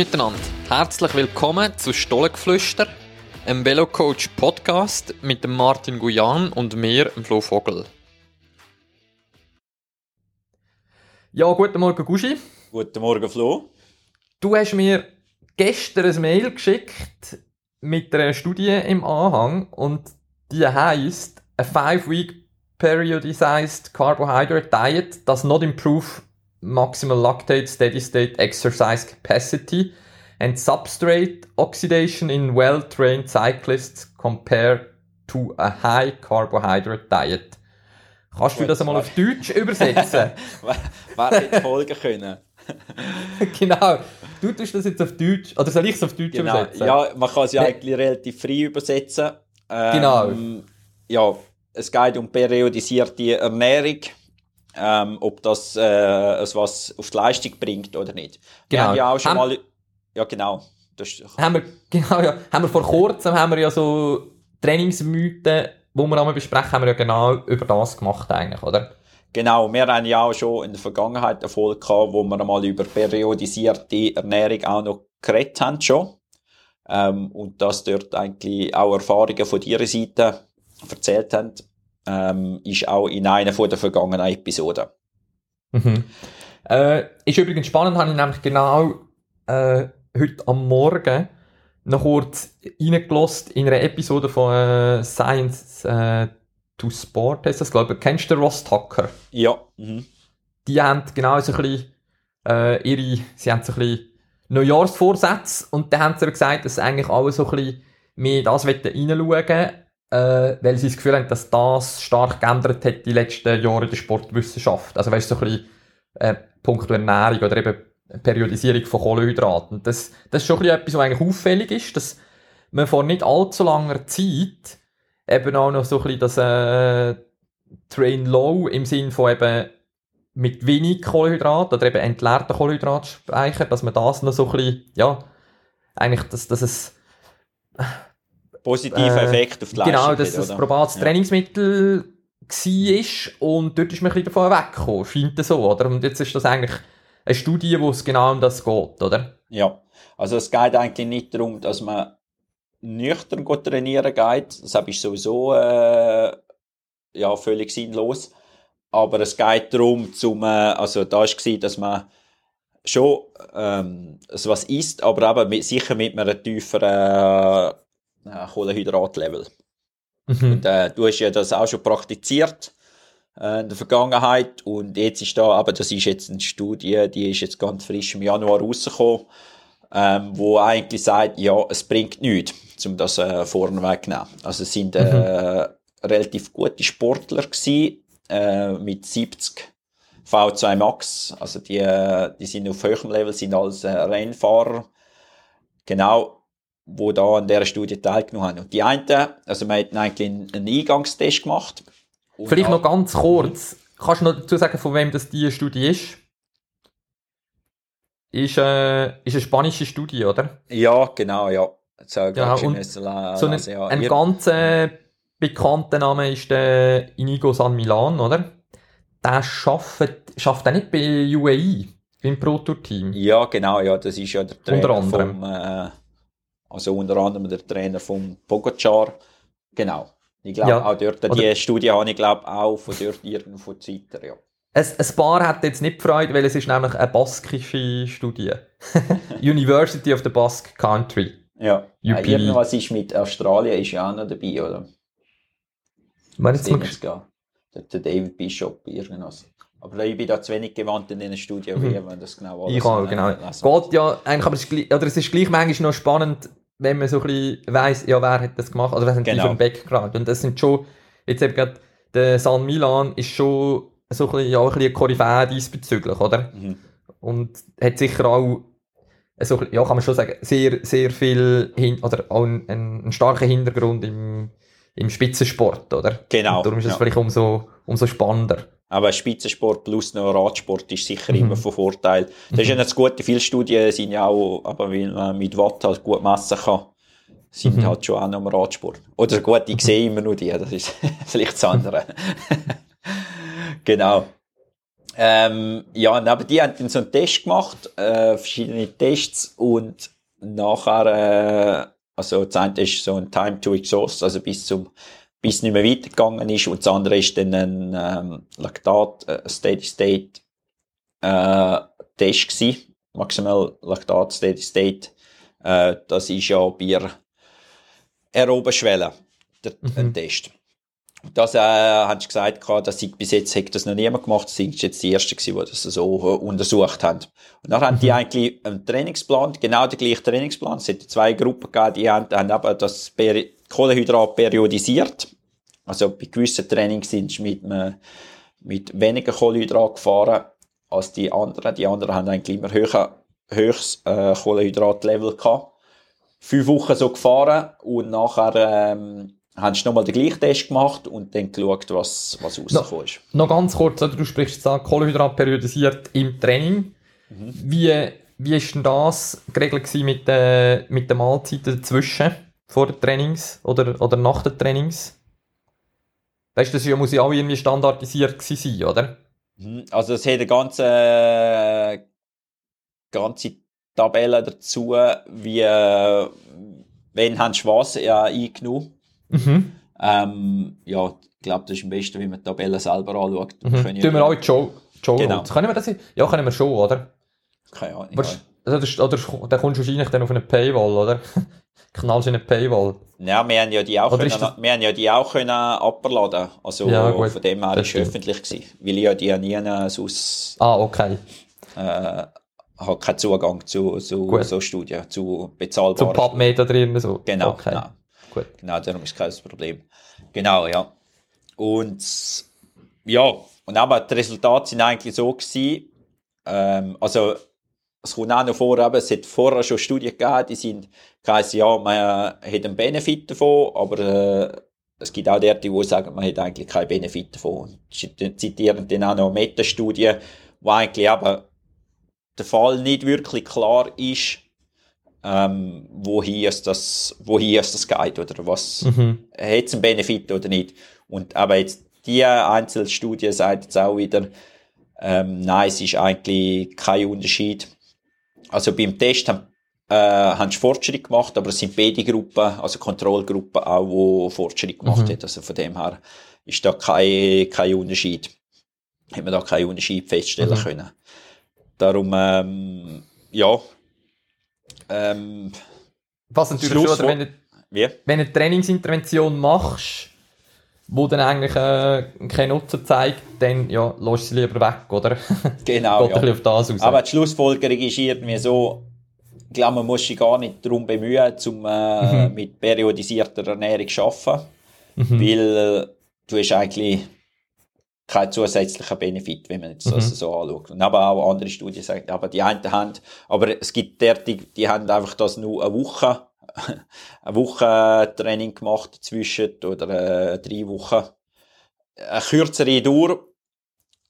miteinander. Herzlich willkommen zu Stollengeflüster, einem Velocoach Podcast mit dem Martin Guyan und mir, dem Flo Vogel. Ja, guten Morgen, Guschi. Guten Morgen, Flo. Du hast mir gestern ein Mail geschickt mit einer Studie im Anhang und die heisst A five-week periodized carbohydrate diet does not improve maximal lactate steady state exercise capacity and substrate oxidation in well-trained cyclists compared to a high carbohydrate diet. Kannst du das einmal auf Deutsch übersetzen? Wer hätte folgen können? genau. Du tust das jetzt auf Deutsch, oder soll ich es auf Deutsch genau. übersetzen? Ja, man kann es ja eigentlich relativ frei übersetzen. Ähm, genau. Ja, es geht um periodisierte Ernährung. Ähm, ob das äh, was auf die Leistung bringt oder nicht. Genau. Wir haben ja auch schon haben, mal... Ja, genau. Das haben wir, genau, ja. Haben wir vor kurzem haben wir ja so Trainingsmythen, wo wir einmal besprechen, haben wir ja genau über das gemacht eigentlich, oder? Genau, wir haben ja auch schon in der Vergangenheit Erfolg gehabt, wo wir einmal über periodisierte Ernährung auch noch geredet haben schon. Ähm, und dass dort eigentlich auch Erfahrungen von ihrer Seite erzählt haben, ähm, ist auch in einer von der vergangenen Episoden. Mhm. Äh, ist übrigens spannend, habe ich nämlich genau äh, heute am Morgen noch kurz reingelost in einer Episode von äh, Science äh, to Sport, heißt das, glaube ich. Kennst du Ross Tucker? Ja. Mhm. Die haben genau so ein bisschen, äh, ihre, sie haben so ein bisschen Neujahrsvorsätze und dann haben sie gesagt, dass sie eigentlich alle so ein bisschen mehr das reinschauen äh, weil sie das Gefühl haben, dass das stark geändert hat die letzten Jahre in der Sportwissenschaft. Also weißt du, so ein bisschen äh, Punkt Ernährung oder eben Periodisierung von Kohlenhydraten. Das, das ist schon ein etwas, was eigentlich auffällig ist, dass man vor nicht allzu langer Zeit eben auch noch so ein bisschen das äh, Train Low im Sinn von eben mit wenig Kohlenhydrat oder eben entleerten Kohlenhydratspeicher, dass man das noch so ein bisschen, ja, eigentlich, dass, dass es positiven äh, Effekt auf die Leistung Genau, dass es ein probates ja. Trainingsmittel war und dort ist man ein bisschen davon weggekommen, scheint das so, oder? Und jetzt ist das eigentlich eine Studie, wo es genau um das geht, oder? Ja, also es geht eigentlich nicht darum, dass man nüchtern trainieren geht, das ist sowieso äh, ja, völlig sinnlos, aber es geht darum, zum, äh, also da gewesen, dass man schon ähm, was isst, aber aber mit, sicher mit einem tieferen äh, Kohlenhydratlevel. Mhm. Und, äh, du hast ja das auch schon praktiziert äh, in der Vergangenheit und jetzt ist da, aber das ist jetzt eine Studie, die ist jetzt ganz frisch im Januar rausgekommen, ähm, wo eigentlich sagt, ja, es bringt nichts, um das äh, vorne wegzunehmen. Also es sind äh, mhm. relativ gute Sportler gewesen, äh, mit 70 V2 Max, also die, äh, die sind auf höherem Level, sind als äh, Rennfahrer. Genau, wo da an dieser Studie teilgenommen haben. Und die einen, also wir hatten eigentlich einen Eingangstest gemacht. Vielleicht noch ganz kurz, kannst du noch dazu sagen, von wem das diese Studie ist? Ist, äh, ist eine spanische Studie, oder? Ja, genau, ja. So, genau, und so ein, ja. ein ganz äh, bekannter Name ist der Inigo San Milan, oder? Der schafft, schafft er nicht bei UAE, beim Pro-Tour-Team? Ja, genau, ja, das ist ja der Trainer Unter anderem. vom, äh, also unter anderem der Trainer von Pogacar. Genau. Ich glaube, ja. auch dort, die Oder Studie habe ich glaube auch von dort irgendwo Zeiter, ja. Ein, ein paar hat jetzt nicht gefreut, weil es ist nämlich eine baskische Studie. University of the Basque Country. Ja. UP. Äh, irgendwas ist mit Australien ist ja auch noch dabei, oder? Du jetzt mal? Der David Bishop, irgendwas. Aber ich bin da zu wenig gewandt in diesen Studien, mhm. wenn das genau alles Ich auch, genau. Geht ja, eigentlich, aber es ist, oder es ist gleich manchmal noch spannend, wenn man so ein bisschen weiss, ja, wer hat das gemacht, oder was haben genau. die für einen Background. Und das sind schon, jetzt eben gerade, der San Milan ist schon so ein bisschen, ja, ein bisschen Koryphäe diesbezüglich, oder? Mhm. Und hat sicher auch, so, ja, kann man schon sagen, sehr, sehr viel, hin, oder auch einen, einen starken Hintergrund im, im Spitzensport, oder? Genau. Und darum ist es ja. vielleicht umso, umso spannender. Aber Spitzensport plus noch Radsport ist sicher mhm. immer von Vorteil. Das mhm. ist ja das Gute. Viele Studien sind ja auch, aber weil man mit Watt halt gut messen kann, sind mhm. halt schon auch noch im Radsport. Oder gut, ich sehe immer nur die, das ist vielleicht das andere. genau. Ähm, ja, und aber die haben dann so einen Test gemacht, äh, verschiedene Tests und nachher, äh, also das eine ist so ein Time to Exhaust, also bis zum bis es nicht mehr weitergegangen ist und das andere ist dann ein ähm, Laktat äh, Steady State äh, Test gewesen, maximal Laktat Steady State. Äh, das ist ja bei aeroben Schwelle der, Mhm. ein Test. Das äh, hast du gesagt, gehabt, dass ich bis jetzt hätte das noch niemand gemacht, das sind jetzt die ersten gewesen, die das so äh, untersucht haben. Und dann haben die eigentlich einen Trainingsplan, genau den gleichen Trainingsplan. Es hat zwei Gruppen gegeben, die haben, haben eben das Peri Kohlenhydrat periodisiert. Also bei gewissen Trainings sind sie mit, einem- mit weniger Kohlenhydrat gefahren als die anderen. Die anderen haben eigentlich immer höher, höchst äh, Kohlenhydratlevel gehabt. Fünf Wochen so gefahren und nachher ähm, haben sie nochmal den gleichen Test gemacht und dann geschaut, was, was rausgekommen ist. Noch ganz kurz, du sprichst jetzt an Kohlenhydrat periodisiert im Training. Mhm. Wie, wie ist denn das geregelt mit, den mit den Mahlzeiten dazwischen? Vor den Trainings oder, oder nach den Trainings? Weißt du, das muss ja auch irgendwie standardisiert sein, oder? Mhm. Also es hat eine ganze, äh, ganze Tabelle dazu, wie, äh, wenn haben sie was ja, eingenommen. Mhm. Ähm, ja, ich glaube, das ist am besten, wenn man die Tabelle selber anschaut. Mhm. Tun ja- wir auch in die Show, Show Genau. Notes. Können wir das? Ja, können wir schon, oder? Keine Ahnung. Also, das, oder dann kommst du wahrscheinlich dann auf eine Paywall, oder? Knallst in eine Paywall. Ja, wir haben ja die auch, Oder können, das- wir haben ja die auch können abladen. Also Ja, gut. von dem her ist stimmt. öffentlich gewesen. Weil ich ja die nie sonst Ah, okay. äh, habe keinen Zugang zu, zu Gut. so Studien, zu bezahlbaren PubMed da drin, so. Genau, Okay. genau. Gut. Genau, darum ist kein Problem. Genau, ja. Und ja, und aber die Resultate sind eigentlich so gewesen, ähm, also es kommt auch noch vor, eben, es hat vorher schon Studien gegeben, die sind geheißen, ja, man hat einen Benefit davon, aber äh, es gibt auch Leute, die sagen, man hat eigentlich keinen Benefit davon. Und zitieren dann auch noch Metastudien, wo eigentlich eben der Fall nicht wirklich klar ist, ähm, wohin es das, wohin es das geht oder was, Mhm. hat es einen Benefit oder nicht. Und aber jetzt die Einzelstudie sagt jetzt auch wieder, ähm, nein, es ist eigentlich kein Unterschied. Also beim Test haben, äh, haben sie Fortschritt gemacht, aber es sind beide Gruppen, also Kontrollgruppen auch, wo Fortschritt gemacht Mhm. hat. Also von dem her ist da kein, kein Unterschied. Hat man da keinen Unterschied feststellen Mhm. können. Darum, ähm, ja, ähm, Was natürlich Schluss- schon, oder, wenn du, wenn du eine Trainingsintervention machst, wo dann eigentlich äh, keinen Nutzen zeigt, dann ja, lass sie lieber weg, oder? Genau, Geht ein ja. bisschen auf das raus. Aber die Schlussfolgerung ist irgendwie so, ich glaube, man muss sich gar nicht darum bemühen, um äh, Mhm. mit periodisierter Ernährung zu arbeiten, Mhm. weil äh, du hast eigentlich keinen zusätzlichen Benefit, wenn man jetzt Mhm. das so anschaut. Und aber auch andere Studien sagen, aber die einen haben, aber es gibt der, die, die haben einfach das nur eine Woche, eine Woche Training gemacht dazwischen oder äh, drei Wochen. Eine kürzere Dauer,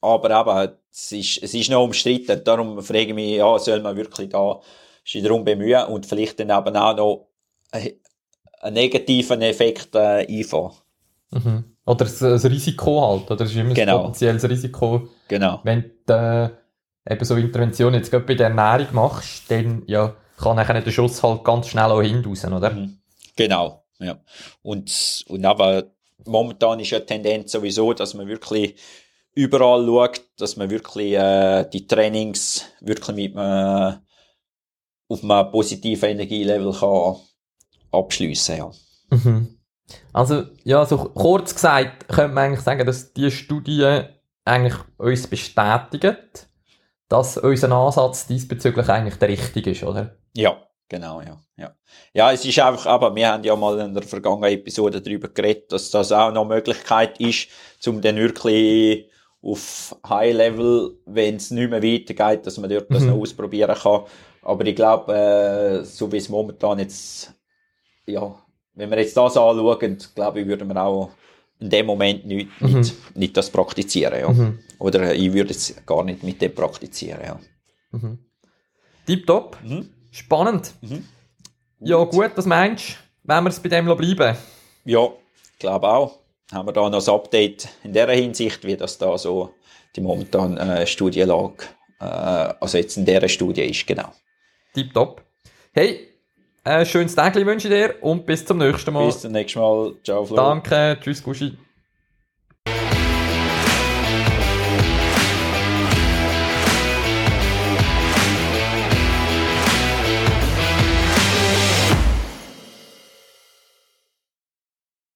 aber eben, es ist, es ist noch umstritten. Darum frage ich mich, ja, soll man wirklich da sich darum bemühen und vielleicht dann eben auch noch einen einen negativen Effekt äh, einfahren. Mhm. Oder das, das Risiko halt, oder? Das ist immer Genau. ein potenzielles Risiko. Genau. Wenn du äh, eben so Intervention jetzt gerade bei der Ernährung machst, dann ja, kann nachher der Schuss halt ganz schnell auch hin raus, oder? Mhm. Genau, ja. Und, und aber momentan ist ja die Tendenz sowieso, dass man wirklich überall schaut, dass man wirklich äh, die Trainings wirklich mit einem, auf einem positiven Energielevel kann abschliessen ja. Mhm. Also, ja, so kurz gesagt, könnte man eigentlich sagen, dass die Studie eigentlich uns bestätigt, dass unser Ansatz diesbezüglich eigentlich der richtige ist, oder? Ja, genau, ja. Ja, ja es ist einfach, aber wir haben ja mal in der vergangenen Episode darüber geredet, dass das auch noch eine Möglichkeit ist, um dann wirklich auf High Level, wenn es nicht mehr weitergeht, dass man dort das Mhm. noch ausprobieren kann. Aber ich glaube, äh, so wie es momentan jetzt, ja, wenn wir jetzt das anschauen, glaube ich, würden wir auch in dem Moment nicht, Mhm. nicht, nicht das praktizieren, ja. Mhm. Oder ich würde es gar nicht mit dem praktizieren, ja. Mhm. Tipptopp. Mhm. Spannend. Mhm. Ja, gut, was meinst du? Wenn wir es bei dem bleiben? Ja, ich glaube auch. Haben wir da noch ein Update in der Hinsicht, wie das da so die momentane äh, Studienlage, äh, also jetzt in dieser Studie ist, genau. Tipptopp. Hey, ein schönes Tag wünsche ich dir und bis zum nächsten Mal. Bis zum nächsten Mal. Ciao, Flo. Danke, tschüss, Guschi.